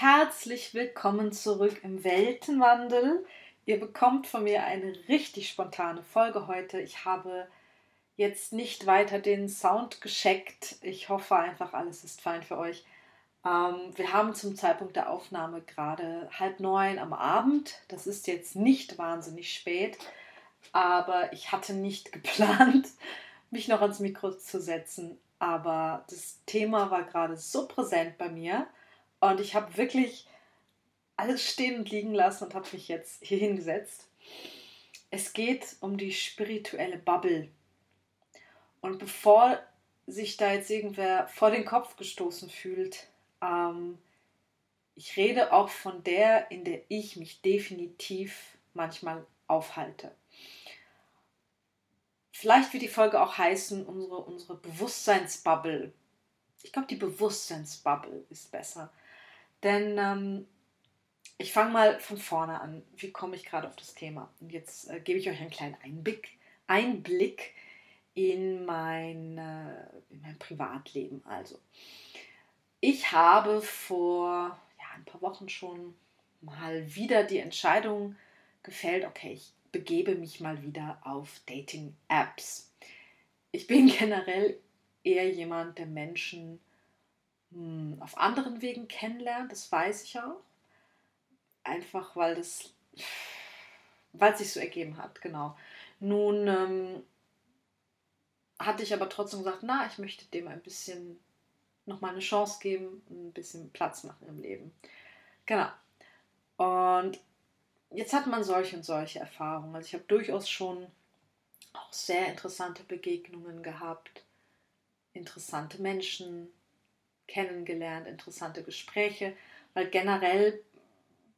Herzlich willkommen zurück im Weltenwandel. Ihr bekommt von mir eine richtig spontane Folge heute. Ich habe jetzt nicht weiter den Sound gescheckt. Ich hoffe einfach, alles ist fein für euch. Ähm, wir haben zum Zeitpunkt der Aufnahme gerade halb neun am Abend. Das ist jetzt nicht wahnsinnig spät, aber ich hatte nicht geplant, mich noch ans Mikro zu setzen. Aber das Thema war gerade so präsent bei mir und ich habe wirklich alles stehen und liegen lassen und habe mich jetzt hier hingesetzt. Es geht um die spirituelle Bubble. Und bevor sich da jetzt irgendwer vor den Kopf gestoßen fühlt, ähm, ich rede auch von der, in der ich mich definitiv manchmal aufhalte. Vielleicht wird die Folge auch heißen, unsere, unsere Bewusstseinsbubble. Ich glaube, die Bewusstseinsbubble ist besser. Denn ähm, ich fange mal von vorne an. Wie komme ich gerade auf das Thema? Und jetzt äh, gebe ich euch einen kleinen Einblick, Einblick in, mein, äh, in mein Privatleben. Also, ich habe vor ja, ein paar Wochen schon mal wieder die Entscheidung gefällt, okay, ich begebe mich mal wieder auf Dating-Apps. Ich bin generell eher jemand, der Menschen auf anderen Wegen kennenlernt, das weiß ich auch. Einfach weil das, weil es sich so ergeben hat, genau. Nun ähm, hatte ich aber trotzdem gesagt, na, ich möchte dem ein bisschen nochmal eine Chance geben, ein bisschen Platz machen im Leben. Genau. Und jetzt hat man solche und solche Erfahrungen. Also ich habe durchaus schon auch sehr interessante Begegnungen gehabt, interessante Menschen kennengelernt, interessante Gespräche, weil generell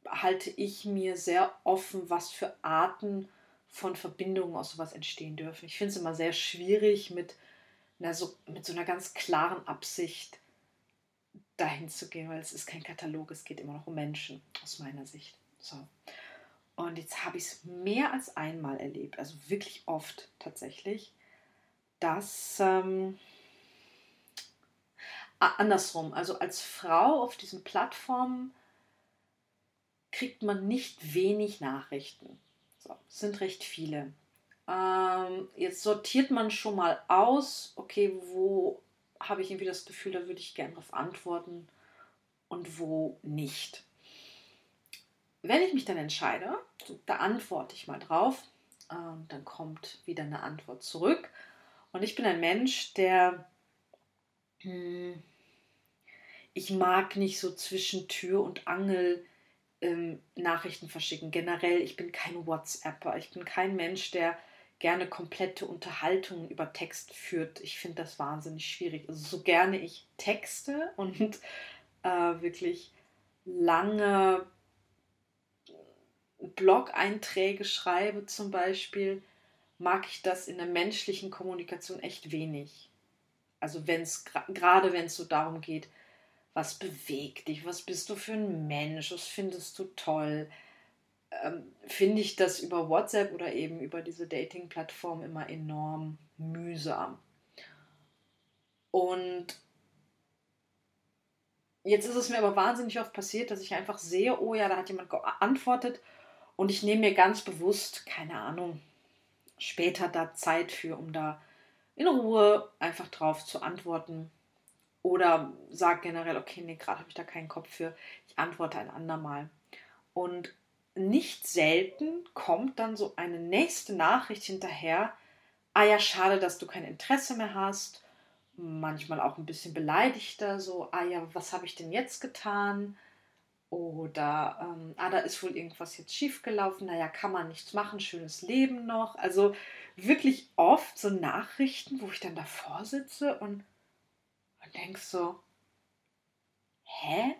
halte ich mir sehr offen, was für Arten von Verbindungen aus sowas entstehen dürfen. Ich finde es immer sehr schwierig, mit, na, so, mit so einer ganz klaren Absicht dahin zu gehen, weil es ist kein Katalog, es geht immer noch um Menschen, aus meiner Sicht. So. Und jetzt habe ich es mehr als einmal erlebt, also wirklich oft tatsächlich, dass ähm, andersrum, also als Frau auf diesen Plattformen kriegt man nicht wenig Nachrichten. So, es sind recht viele. Ähm, jetzt sortiert man schon mal aus, okay, wo habe ich irgendwie das Gefühl, da würde ich gerne darauf antworten und wo nicht. Wenn ich mich dann entscheide, da antworte ich mal drauf, ähm, dann kommt wieder eine Antwort zurück. Und ich bin ein Mensch, der hm, ich mag nicht so zwischen Tür und Angel ähm, Nachrichten verschicken. Generell, ich bin kein WhatsApper. Ich bin kein Mensch, der gerne komplette Unterhaltungen über Text führt. Ich finde das wahnsinnig schwierig. Also so gerne ich Texte und äh, wirklich lange Blog-Einträge schreibe zum Beispiel, mag ich das in der menschlichen Kommunikation echt wenig. Also wenn es gerade wenn es so darum geht, was bewegt dich, was bist du für ein Mensch, was findest du toll, ähm, finde ich das über WhatsApp oder eben über diese Dating-Plattform immer enorm mühsam. Und jetzt ist es mir aber wahnsinnig oft passiert, dass ich einfach sehe, oh ja, da hat jemand geantwortet und ich nehme mir ganz bewusst, keine Ahnung, später da Zeit für, um da in Ruhe einfach drauf zu antworten. Oder sage generell, okay, nee, gerade habe ich da keinen Kopf für, ich antworte ein andermal. Und nicht selten kommt dann so eine nächste Nachricht hinterher, ah ja, schade, dass du kein Interesse mehr hast. Manchmal auch ein bisschen beleidigter, so, ah ja, was habe ich denn jetzt getan? Oder, ähm, ah, da ist wohl irgendwas jetzt schiefgelaufen, naja, kann man nichts machen, schönes Leben noch. Also wirklich oft so Nachrichten, wo ich dann davor sitze und, und denke so, hä?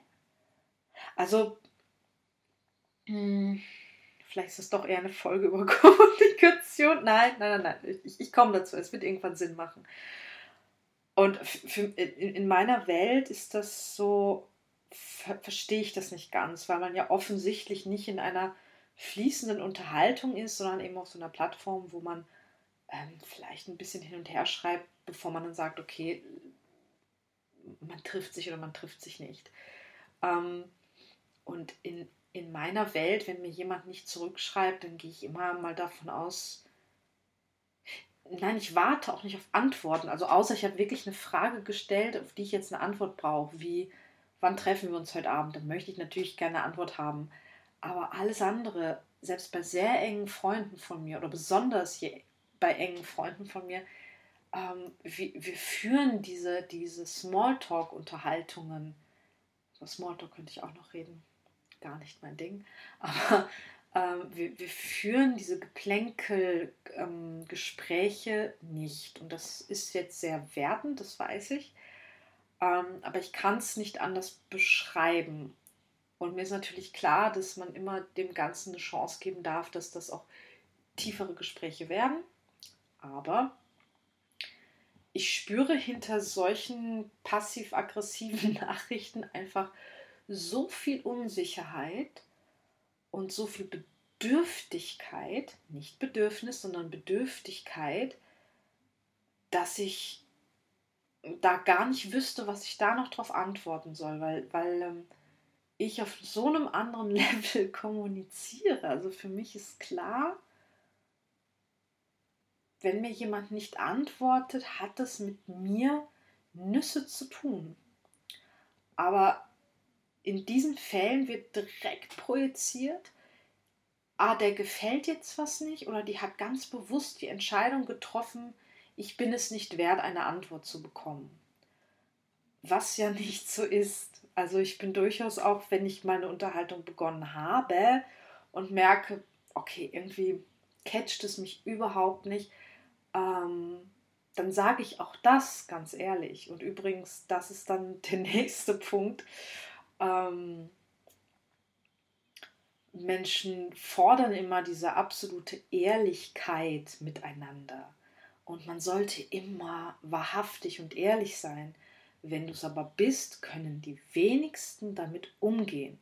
Also, mh, hm, vielleicht ist es doch eher eine Folge über Kommunikation. Nein, nein, nein, nein, ich, ich komme dazu, es wird irgendwann Sinn machen. Und für, in, in meiner Welt ist das so, ver verstehe ich das nicht ganz, weil man ja offensichtlich nicht in einer fließenden Unterhaltung ist, sondern eben auf so einer Plattform, wo man ähm, vielleicht ein bisschen hin und her schreibt, bevor man dann sagt, okay, man trifft sich oder man trifft sich nicht. Ähm, Und in, in meiner Welt, wenn mir jemand nicht zurückschreibt, dann gehe ich immer mal davon aus, nein, ich warte auch nicht auf Antworten. Also außer ich habe wirklich eine Frage gestellt, auf die ich jetzt eine Antwort brauche, wie wann treffen wir uns heute Abend? Dann möchte ich natürlich gerne eine Antwort haben. Aber alles andere, selbst bei sehr engen Freunden von mir oder besonders bei engen Freunden von mir, ähm, wir, wir, führen diese, diese Smalltalk-Unterhaltungen. Über Smalltalk könnte ich auch noch reden. Gar nicht mein Ding. Aber ähm, wir, wir, führen diese Geplänkel-Gespräche ähm, nicht. Und das ist jetzt sehr wertend, das weiß ich. Ähm, aber ich kann es nicht anders beschreiben. Und mir ist natürlich klar, dass man immer dem Ganzen eine Chance geben darf, dass das auch tiefere Gespräche werden. Aber ich spüre hinter solchen passiv-aggressiven Nachrichten einfach so viel Unsicherheit und so viel Bedürftigkeit, nicht Bedürfnis, sondern Bedürftigkeit, dass ich da gar nicht wüsste, was ich da noch drauf antworten soll, weil, weil ähm, ich auf so einem anderen Level kommuniziere. Also für mich ist klar, wenn mir jemand nicht antwortet, hat es mit mir Nüsse zu tun. Aber in diesen Fällen wird direkt projiziert, ah, der gefällt jetzt was nicht oder die hat ganz bewusst die Entscheidung getroffen, ich bin es nicht wert, eine Antwort zu bekommen. Was ja nicht so ist. Also ich bin durchaus auch, wenn ich meine Unterhaltung begonnen habe und merke, okay, irgendwie catcht es mich überhaupt nicht, ähm, dann sage ich auch das ganz ehrlich. Und übrigens, das ist dann der nächste Punkt. Ähm, Menschen fordern immer diese absolute Ehrlichkeit miteinander. Und man sollte immer wahrhaftig und ehrlich sein. Wenn du es aber bist, können die wenigsten damit umgehen.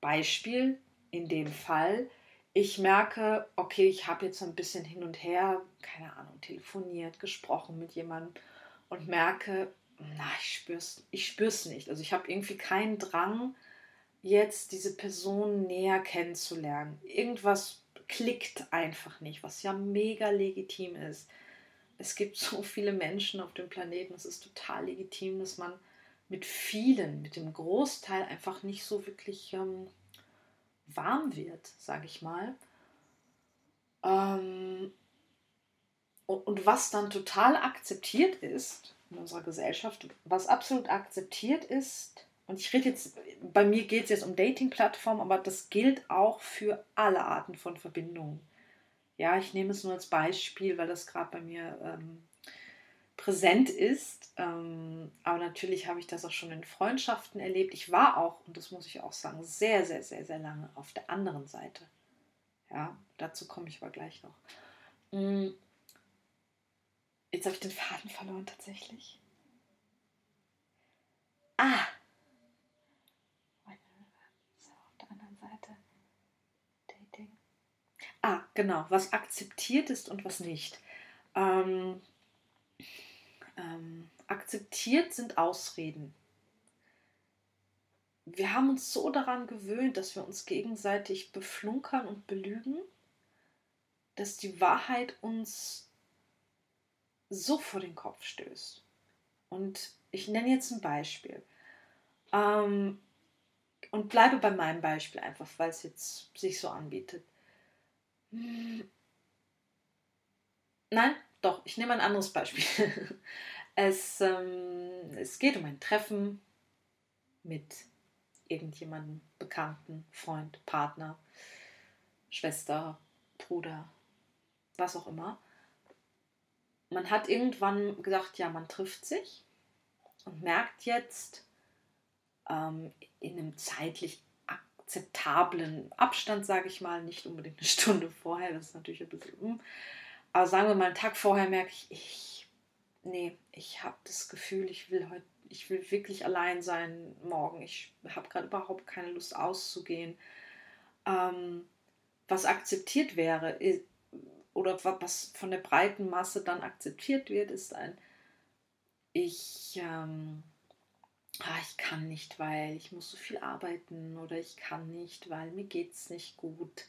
Beispiel in dem Fall, ich merke, okay, ich habe jetzt ein bisschen hin und her, keine Ahnung, telefoniert, gesprochen mit jemandem und merke, na, ich spür's, ich spür's nicht. Also ich habe irgendwie keinen Drang, jetzt diese Person näher kennenzulernen. Irgendwas klickt einfach nicht, was ja mega legitim ist es gibt so viele Menschen auf dem Planeten, es ist total legitim, dass man mit vielen, mit dem Großteil einfach nicht so wirklich ähm, warm wird, sage ich mal. Ähm, und, was dann total akzeptiert ist in unserer Gesellschaft, was absolut akzeptiert ist, und ich rede jetzt, bei mir geht es jetzt um Dating-Plattformen, aber das gilt auch für alle Arten von Verbindungen ja, ich nehme es nur als Beispiel, weil das gerade bei mir ähm, präsent ist. Ähm, aber natürlich habe ich das auch schon in Freundschaften erlebt. Ich war auch, und das muss ich auch sagen, sehr, sehr, sehr, sehr lange auf der anderen Seite. Ja, dazu komme ich aber gleich noch. Hm. Jetzt habe ich den Faden verloren tatsächlich. Ah, Ah, genau, was akzeptiert ist und was nicht. Ähm, ähm, akzeptiert sind Ausreden. Wir haben uns so daran gewöhnt, dass wir uns gegenseitig beflunkern und belügen, dass die Wahrheit uns so vor den Kopf stößt. Und ich nenne jetzt ein Beispiel. Ähm, und bleibe bei meinem Beispiel einfach, weil es jetzt sich so anbietet. Nein, doch, ich nehme ein anderes Beispiel. Es, ähm, es geht um ein Treffen mit irgendjemandem, Bekannten, Freund, Partner, Schwester, Bruder, was auch immer. Man hat irgendwann gesagt, ja, man trifft sich und merkt jetzt ähm, in einem zeitlich akzeptablen Abstand, sage ich mal, nicht unbedingt eine Stunde vorher, das ist natürlich ein bisschen, um. Aber sagen wir mal, einen Tag vorher merke ich, ich, nee, ich habe das Gefühl, ich will heute, ich will wirklich allein sein morgen, ich habe gerade überhaupt keine Lust auszugehen. Ähm, was akzeptiert wäre, oder was von der breiten Masse dann akzeptiert wird, ist ein, ich, ähm, ah, ich kann nicht, weil ich muss so viel arbeiten oder ich kann nicht, weil mir geht es nicht gut,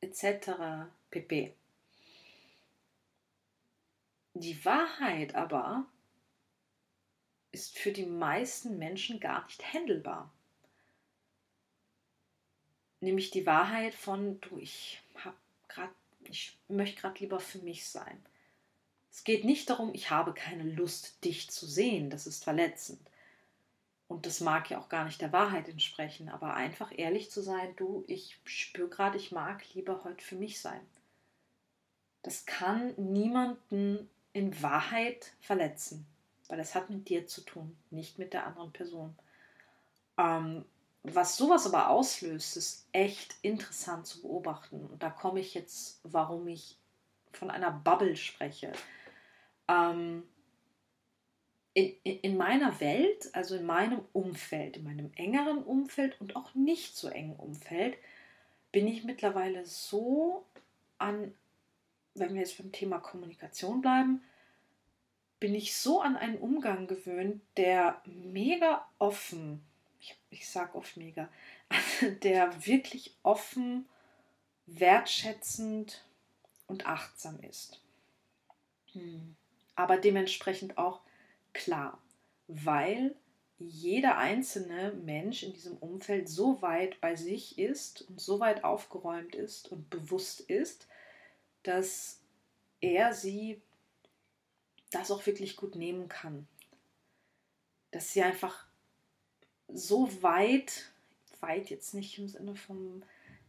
etc. pp. Die Wahrheit aber ist für die meisten Menschen gar nicht händelbar. Nämlich die Wahrheit von, du, ich habe gerade, ich möchte gerade lieber für mich sein. Es geht nicht darum, ich habe keine Lust, dich zu sehen, das ist verletzend. Und das mag ja auch gar nicht der Wahrheit entsprechen, aber einfach ehrlich zu sein, du, ich spüre gerade, ich mag lieber heute für mich sein. Das kann niemanden in Wahrheit verletzen, weil es hat mit dir zu tun, nicht mit der anderen Person. Ähm, was sowas aber auslöst, ist echt interessant zu beobachten. Und da komme ich jetzt, warum ich von einer Bubble spreche. Ähm, in, in, in meiner Welt, also in meinem Umfeld, in meinem engeren Umfeld und auch nicht so engen Umfeld, bin ich mittlerweile so an, wenn wir jetzt beim Thema Kommunikation bleiben, bin ich so an einen Umgang gewöhnt, der mega offen, ich, ich sage oft mega, der wirklich offen, wertschätzend und achtsam ist. Hm. Aber dementsprechend auch klar, weil jeder einzelne Mensch in diesem Umfeld so weit bei sich ist und so weit aufgeräumt ist und bewusst ist, dass er sie das auch wirklich gut nehmen kann. Dass sie einfach so weit, weit jetzt nicht im Sinne vom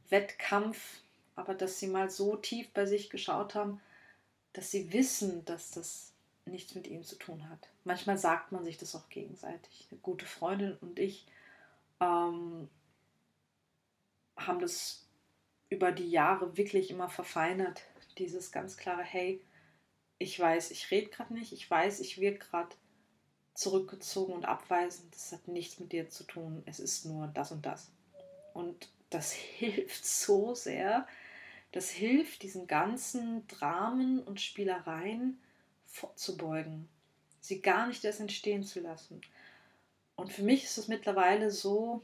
Wettkampf, aber dass sie mal so tief bei sich geschaut haben, dass sie wissen, dass das nichts mit ihm zu tun hat. Manchmal sagt man sich das auch gegenseitig. Eine gute Freundin und ich ähm, haben das über die Jahre wirklich immer verfeinert. Dieses ganz klare, hey, ich weiß, ich rede gerade nicht, ich weiß, ich wirke gerade zurückgezogen und abweisend, das hat nichts mit dir zu tun, es ist nur das und das. Und das hilft so sehr, das hilft diesen ganzen Dramen und Spielereien vorzubeugen, sie gar nicht erst entstehen zu lassen. Und für mich ist es mittlerweile so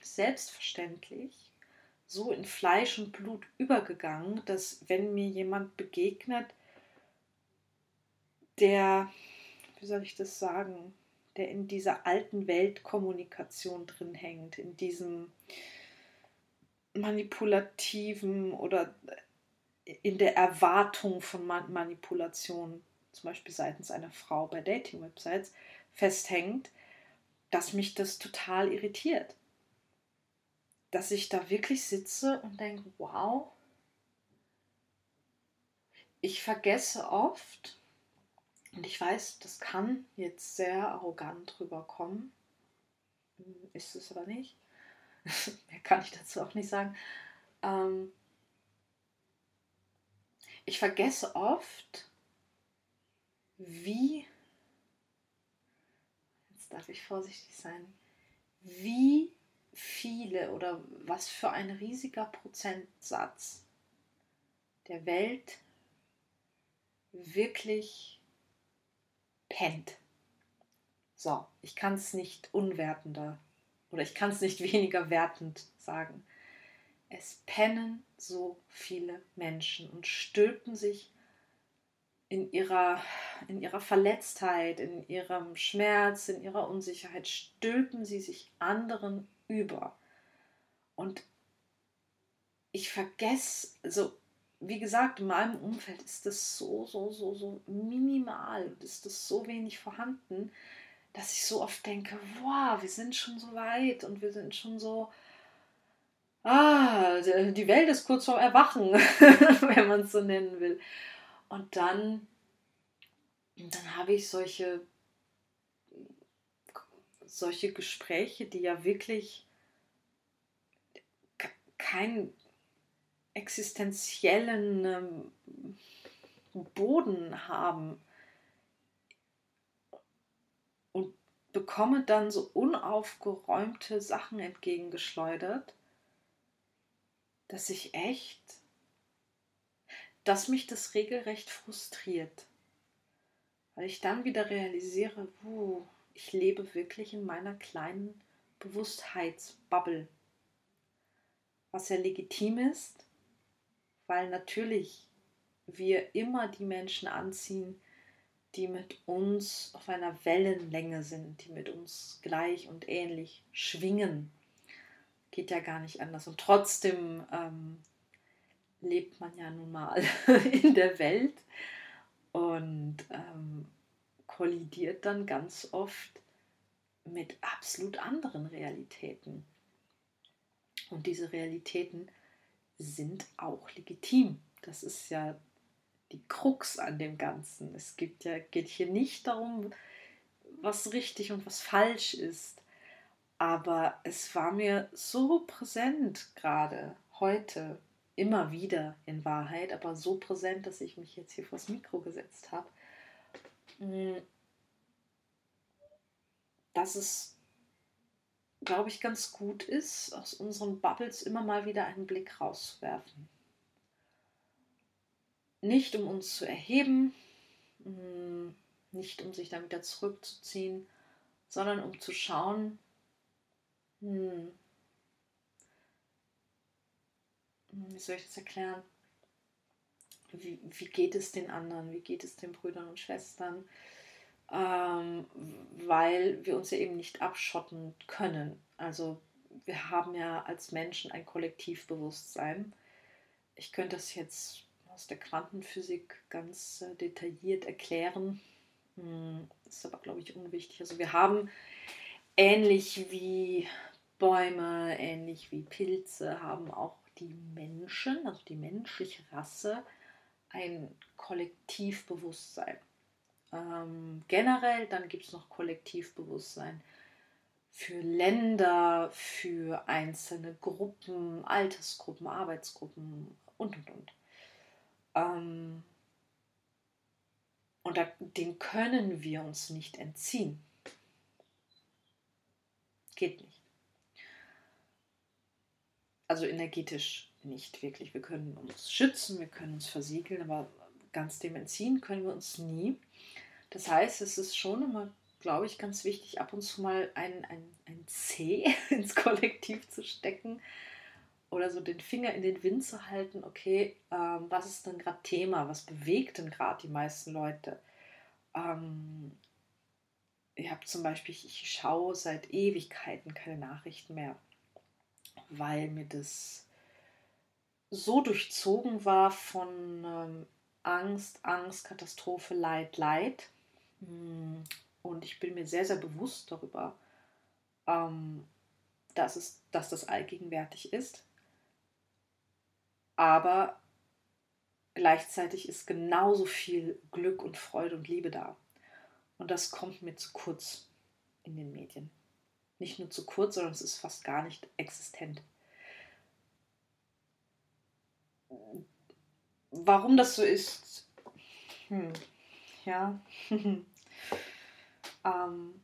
selbstverständlich, so in Fleisch und Blut übergegangen, dass wenn mir jemand begegnet, der, wie soll ich das sagen, der in dieser alten Weltkommunikation drin hängt, in diesem manipulativen oder in der Erwartung von Manipulation, zum Beispiel seitens einer Frau bei Dating-Websites, festhängt, dass mich das total irritiert. Dass ich da wirklich sitze und denke, wow, ich vergesse oft, und ich weiß, das kann jetzt sehr arrogant rüberkommen. Ist es aber nicht. Mehr kann ich dazu auch nicht sagen. Ähm ich vergesse oft, wie, jetzt darf ich vorsichtig sein, wie viele oder was für ein riesiger Prozentsatz der Welt wirklich pennt. So, ich kann es nicht unwertender oder ich kann es nicht weniger wertend sagen. Es pennen so viele Menschen und stülpen sich in ihrer, in ihrer Verletztheit, in ihrem Schmerz, in ihrer Unsicherheit, stülpen sie sich anderen über. Und ich vergesse, also wie gesagt, in meinem Umfeld ist das so, so, so, so minimal, ist das so wenig vorhanden, dass ich so oft denke, wow, wir sind schon so weit und wir sind schon so, ah, die Welt ist kurz vorm Erwachen, wenn man es so nennen will. Und dann, dann habe ich solche, solche Gespräche, die ja wirklich kein existenziellen ähm, Boden haben. Und bekomme dann so unaufgeräumte Sachen entgegengeschleudert, dass ich echt, dass mich das regelrecht frustriert, weil ich dann wieder realisiere, uh, ich lebe wirklich in meiner kleinen Bewusstheitsbubble. Was ja legitim ist, weil natürlich wir immer die Menschen anziehen, die mit uns auf einer Wellenlänge sind, die mit uns gleich und ähnlich schwingen. Geht ja gar nicht anders. Und trotzdem ähm, lebt man ja nun mal in der Welt und ähm, kollidiert dann ganz oft mit absolut anderen Realitäten. Und diese Realitäten sind auch legitim. Das ist ja die Krux an dem Ganzen. Es gibt ja, geht hier nicht darum, was richtig und was falsch ist. Aber es war mir so präsent gerade heute, immer wieder in Wahrheit, aber so präsent, dass ich mich jetzt hier vors Mikro gesetzt habe, dass es, glaube ich, ganz gut ist, aus unseren Bubbles immer mal wieder einen Blick rauszuwerfen. Nicht um uns zu erheben, hm, nicht um sich dann wieder zurückzuziehen, sondern um zu schauen, hm, wie soll ich das erklären? Wie, wie geht es den anderen? Wie geht es den Brüdern und Schwestern? Ähm, weil wir uns ja eben nicht abschotten können. Also wir haben ja als Menschen ein Kollektivbewusstsein. Ich könnte das jetzt aus der Quantenphysik ganz äh, detailliert erklären. Hm, ist aber, glaube ich, unwichtig. Also wir haben ähnlich wie Bäume, ähnlich wie Pilze, haben auch die Menschen, also die menschliche Rasse, ein Kollektivbewusstsein. Ähm, generell, dann gibt es noch Kollektivbewusstsein für Länder, für einzelne Gruppen, Altersgruppen, Arbeitsgruppen und und und. Ähm, und da, den können wir uns nicht entziehen. Geht nicht. Also energetisch nicht wirklich. Wir können uns schützen, wir können uns versiegeln, aber ganz dem entziehen können wir uns nie. Das heißt, es ist schon immer, glaube ich, ganz wichtig, ab und zu mal ein, ein, ein C ins Kollektiv zu stecken oder so den Finger in den Wind zu halten, okay, ähm, was ist denn gerade Thema, was bewegt denn gerade die meisten Leute? Ähm, ich habe zum Beispiel, ich schaue seit Ewigkeiten keine Nachrichten mehr, weil mir das so durchzogen war von ähm, Angst, Angst, Katastrophe, Leid, Leid. Hm, und ich bin mir sehr, sehr bewusst darüber, ähm, dass, es, dass das allgegenwärtig ist aber gleichzeitig ist genauso viel Glück und Freude und Liebe da. Und das kommt mir zu kurz in den Medien. Nicht nur zu kurz, sondern es ist fast gar nicht existent. Warum das so ist, hm, ja, ähm,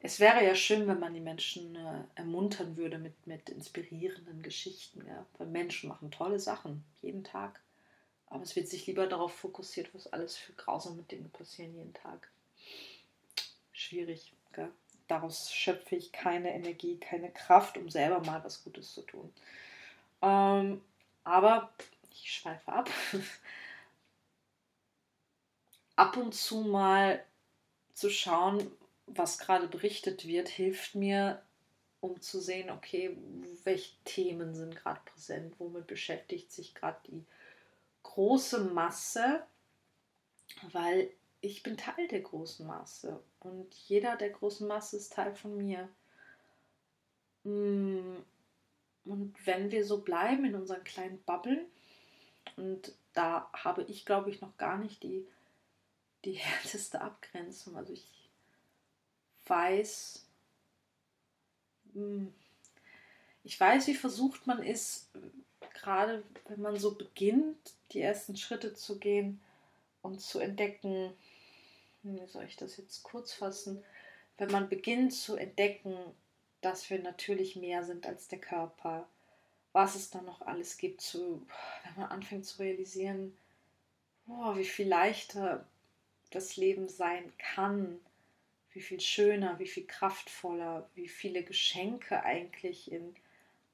es wäre ja schön, wenn man die Menschen äh, ermuntern würde mit, mit inspirierenden Geschichten. Ja? Weil Menschen machen tolle Sachen jeden Tag. Aber es wird sich lieber darauf fokussiert, was alles für grausame Dinge passieren jeden Tag. Schwierig. Gell? Daraus schöpfe ich keine Energie, keine Kraft, um selber mal was Gutes zu tun. Ähm, aber ich schweife ab. ab und zu mal zu schauen, was gerade berichtet wird, hilft mir, um zu sehen, okay, welche Themen sind gerade präsent, womit beschäftigt sich gerade die große Masse, weil ich bin Teil der großen Masse und jeder der großen Masse ist Teil von mir. Mm, und wenn wir so bleiben in unseren kleinen Bubblen, und da habe ich, glaube ich, noch gar nicht die, die härteste Abgrenzung. Also ich weiß, hm, ich weiß, wie versucht man ist, gerade wenn man so beginnt, die ersten Schritte zu gehen und zu entdecken, wie soll ich das jetzt kurz fassen, wenn man beginnt zu entdecken, dass wir natürlich mehr sind als der Körper, was es da noch alles gibt, zu, wenn man anfängt zu realisieren, oh, wie viel leichter das Leben sein kann, wie viel schöner, wie viel kraftvoller, wie viele Geschenke eigentlich in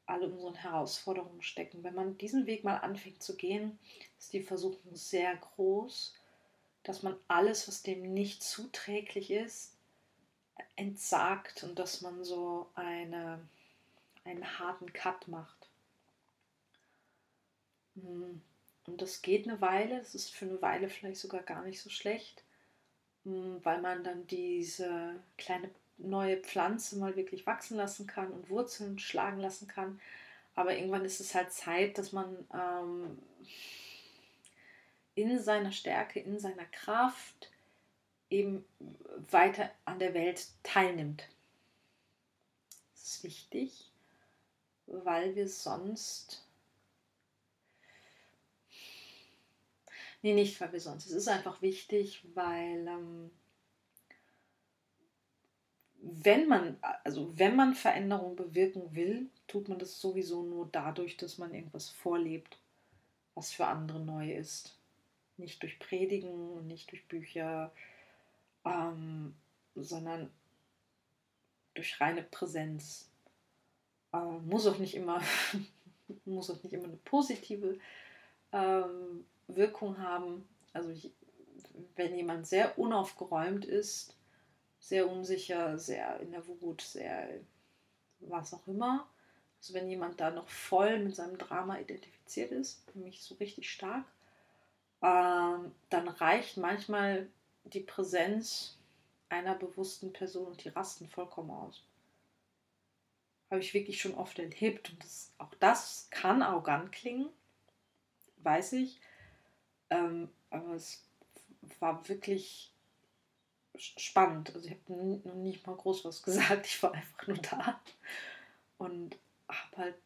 all unseren Herausforderungen stecken. Wenn man diesen Weg mal anfängt zu gehen, ist die Versuchung sehr groß, dass man alles, was dem nicht zuträglich ist, entsagt und dass man so eine, einen harten Cut macht. Hm. Und das geht eine Weile, das ist für eine Weile vielleicht sogar gar nicht so schlecht, hm, weil man dann diese kleine neue Pflanze mal wirklich wachsen lassen kann und Wurzeln schlagen lassen kann. Aber irgendwann ist es halt Zeit, dass man ähm, in seiner Stärke, in seiner Kraft eben weiter an der Welt teilnimmt. Das ist wichtig, weil wir sonst Nee, nicht, weil wir sonst. Es ist einfach wichtig, weil ähm, wenn man, also wenn man Veränderung bewirken will, tut man das sowieso nur dadurch, dass man irgendwas vorlebt, was für andere neu ist. Nicht durch Predigen und nicht durch Bücher, ähm, sondern durch reine Präsenz. Ähm, muss auch nicht immer, muss auch nicht immer eine positive ähm, Wirkung haben. Also wenn jemand sehr unaufgeräumt ist, sehr unsicher, sehr in der Wut, sehr was auch immer. Also wenn jemand da noch voll mit seinem Drama identifiziert ist, nämlich so richtig stark, dann reicht manchmal die Präsenz einer bewussten Person und die rasten vollkommen aus. Habe ich wirklich schon oft erlebt und das, auch das kann arrogant klingen, weiß ich. Ähm, aber es war wirklich spannend. Also ich habe noch nicht mal groß was gesagt. Ich war einfach nur da und habe halt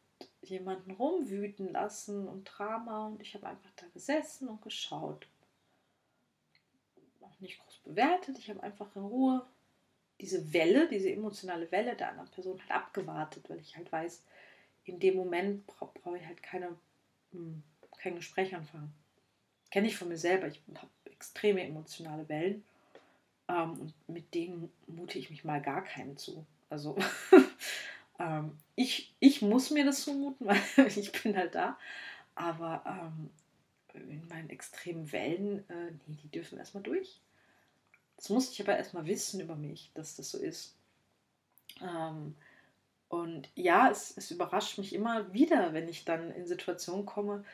jemanden rumwüten lassen und Drama und ich habe einfach da gesessen und geschaut. Nicht groß bewertet. Ich habe einfach in Ruhe diese Welle, diese emotionale Welle der anderen Person halt abgewartet, weil ich halt weiß, in dem Moment brauche brauch ich halt keine, hm, kein Gespräch anfangen kenne ich von mir selber. Ich habe extreme emotionale Wellen. Ähm, und mit denen mute ich mich mal gar keinen zu. Also ähm, ich, ich muss mir das zumuten, weil ich bin halt da. Aber ähm, in meinen extremen Wellen, äh, nee, die dürfen erstmal durch. Das musste ich aber erstmal wissen über mich, dass das so ist. Ähm, und ja, es, es überrascht mich immer wieder, wenn ich dann in Situationen komme,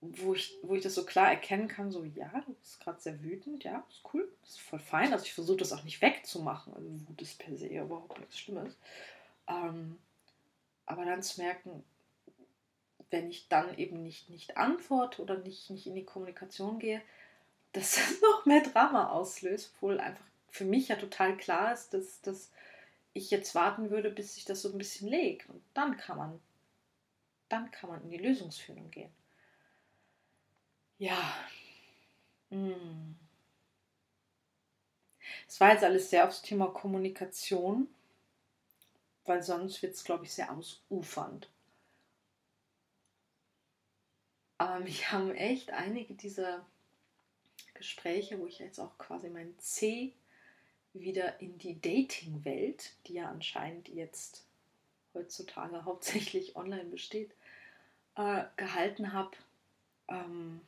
wo ich, wo ich das so klar erkennen kann, so ja, du bist gerade sehr wütend, ja, ist cool, ist voll fein. Also ich versuche das auch nicht wegzumachen. Also Wut ist per se überhaupt nichts Schlimmes. Ähm, aber dann zu merken, wenn ich dann eben nicht, nicht antworte oder nicht, nicht in die Kommunikation gehe, dass das noch mehr Drama auslöst, obwohl einfach für mich ja total klar ist, dass, dass ich jetzt warten würde, bis sich das so ein bisschen legt. Und dann kann man, dann kann man in die Lösungsfindung gehen. Ja. Hm. Es war jetzt alles sehr aufs Thema Kommunikation, weil sonst wird es, glaube ich, sehr ausufernd. Aber mich haben echt einige dieser Gespräche, wo ich jetzt auch quasi mein C wieder in die Dating-Welt, die ja anscheinend jetzt heutzutage hauptsächlich online besteht, äh, gehalten habe. Ähm,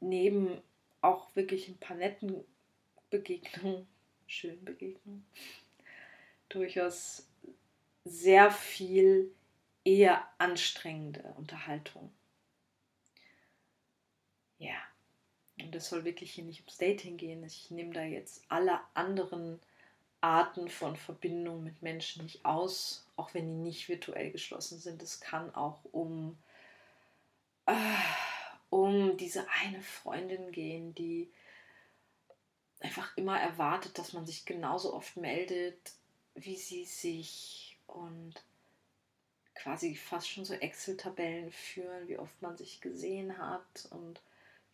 neben auch wirklich ein paar netten Begegnungen, schönen Begegnungen, durchaus sehr viel eher anstrengende Unterhaltung. Ja, und es soll wirklich hier nicht ums Dating gehen. Ich nehme da jetzt alle anderen Arten von Verbindungen mit Menschen nicht aus, auch wenn die nicht virtuell geschlossen sind. Es kann auch um äh, um diese eine Freundin gehen, die einfach immer erwartet, dass man sich genauso oft meldet, wie sie sich und quasi fast schon so Excel-Tabellen führen, wie oft man sich gesehen hat und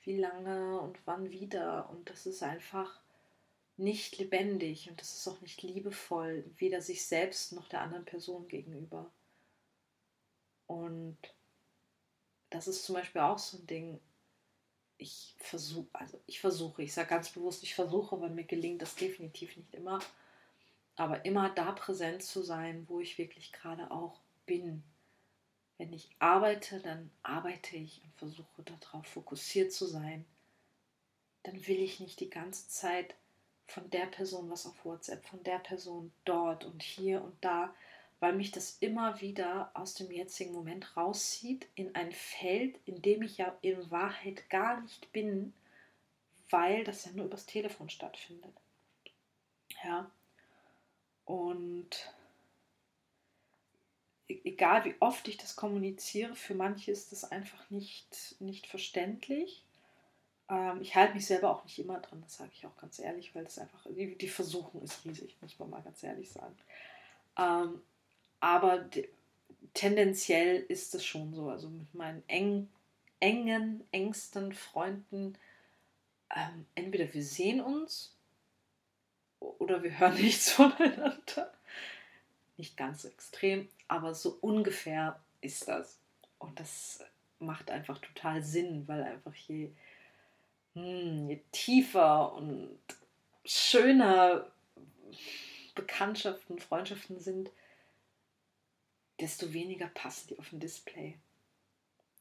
wie lange und wann wieder. Und das ist einfach nicht lebendig und das ist auch nicht liebevoll, weder sich selbst noch der anderen Person gegenüber. Und das ist zum Beispiel auch so ein Ding. ich versuche, also ich versuche, ich sage ganz bewusst, ich versuche, weil mir gelingt das definitiv nicht immer, aber immer da präsent zu sein, wo ich wirklich gerade auch bin. Wenn ich arbeite, dann arbeite ich und versuche darauf fokussiert zu sein. Dann will ich nicht die ganze Zeit von der Person was auf WhatsApp, von der Person dort und hier und da, weil mich das immer wieder aus dem jetzigen Moment rauszieht in ein Feld, in dem ich ja in Wahrheit gar nicht bin, weil das ja nur übers Telefon stattfindet. Ja. Und egal wie oft ich das kommuniziere, für manche ist das einfach nicht, nicht verständlich. Ähm, ich halte mich selber auch nicht immer dran, das sage ich auch ganz ehrlich, weil das einfach, die, die Versuchung ist riesig, muss man mal ganz ehrlich sagen. Ähm, aber tendenziell ist es schon so. Also mit meinen eng, engen, engsten Freunden, ähm, entweder wir sehen uns oder wir hören nichts voneinander. Nicht ganz so extrem, aber so ungefähr ist das. Und das macht einfach total Sinn, weil einfach je, hm, je tiefer und schöner Bekanntschaften, Freundschaften sind, desto weniger passen die auf dem Display.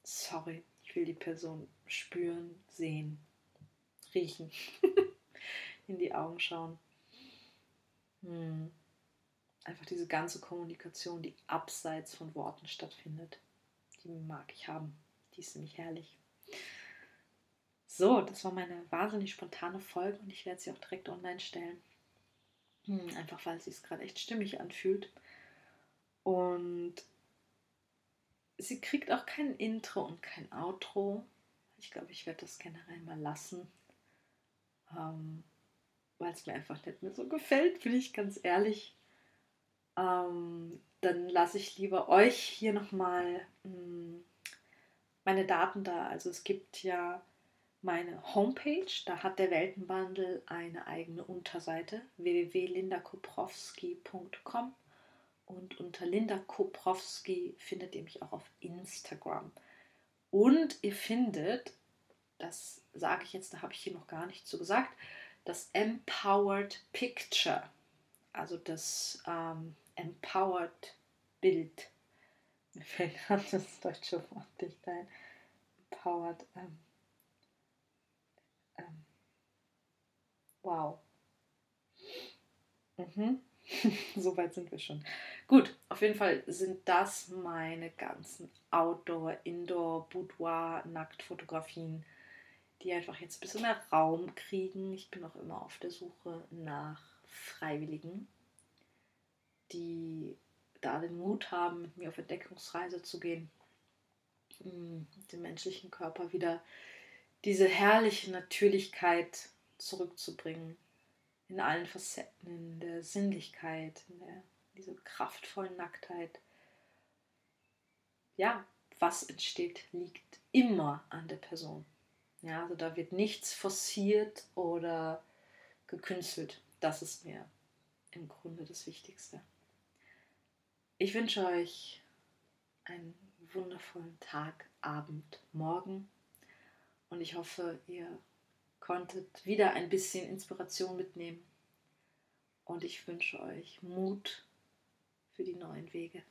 Sorry, ich will die Person spüren, sehen, riechen, in die Augen schauen. Hm. Einfach diese ganze Kommunikation, die abseits von Worten stattfindet, die mag ich haben. Die ist nämlich herrlich. So, das war meine wahnsinnig spontane Folge und ich werde sie auch direkt online stellen. Hm, einfach weil es sich gerade echt stimmig anfühlt. Und sie kriegt auch kein Intro und kein Outro. Ich glaube, ich werde das generell mal lassen, ähm, weil es mir einfach nicht mehr so gefällt, bin ich ganz ehrlich. Ähm, dann lasse ich lieber euch hier nochmal hm, meine Daten da. Also es gibt ja meine Homepage, da hat der Weltenbandel eine eigene Unterseite www.lindakoprowski.com und unter Linda Koprowski findet ihr mich auch auf Instagram. Und ihr findet, das sage ich jetzt, da habe ich hier noch gar nicht so gesagt, das Empowered Picture, also das ähm, Empowered Bild. Mir fällt gerade das deutsche Wort nicht ein. Empowered. Ähm, ähm, wow. Mhm. so weit sind wir schon. Gut, auf jeden Fall sind das meine ganzen Outdoor, Indoor, Boudoir, Nacktfotografien, die einfach jetzt ein bisschen mehr Raum kriegen. Ich bin auch immer auf der Suche nach Freiwilligen, die da den Mut haben, mit mir auf Entdeckungsreise zu gehen, hm, dem menschlichen Körper wieder diese herrliche Natürlichkeit zurückzubringen in allen Facetten, in der Sinnlichkeit, in der, dieser kraftvollen Nacktheit. Ja, was entsteht, liegt immer an der Person. Ja, also da wird nichts forciert oder gekünstelt. Das ist mir im Grunde das Wichtigste. Ich wünsche euch einen wundervollen Tag, Abend, Morgen und ich hoffe, ihr konntet wieder ein bisschen Inspiration mitnehmen. Und ich wünsche euch Mut für die neuen Wege.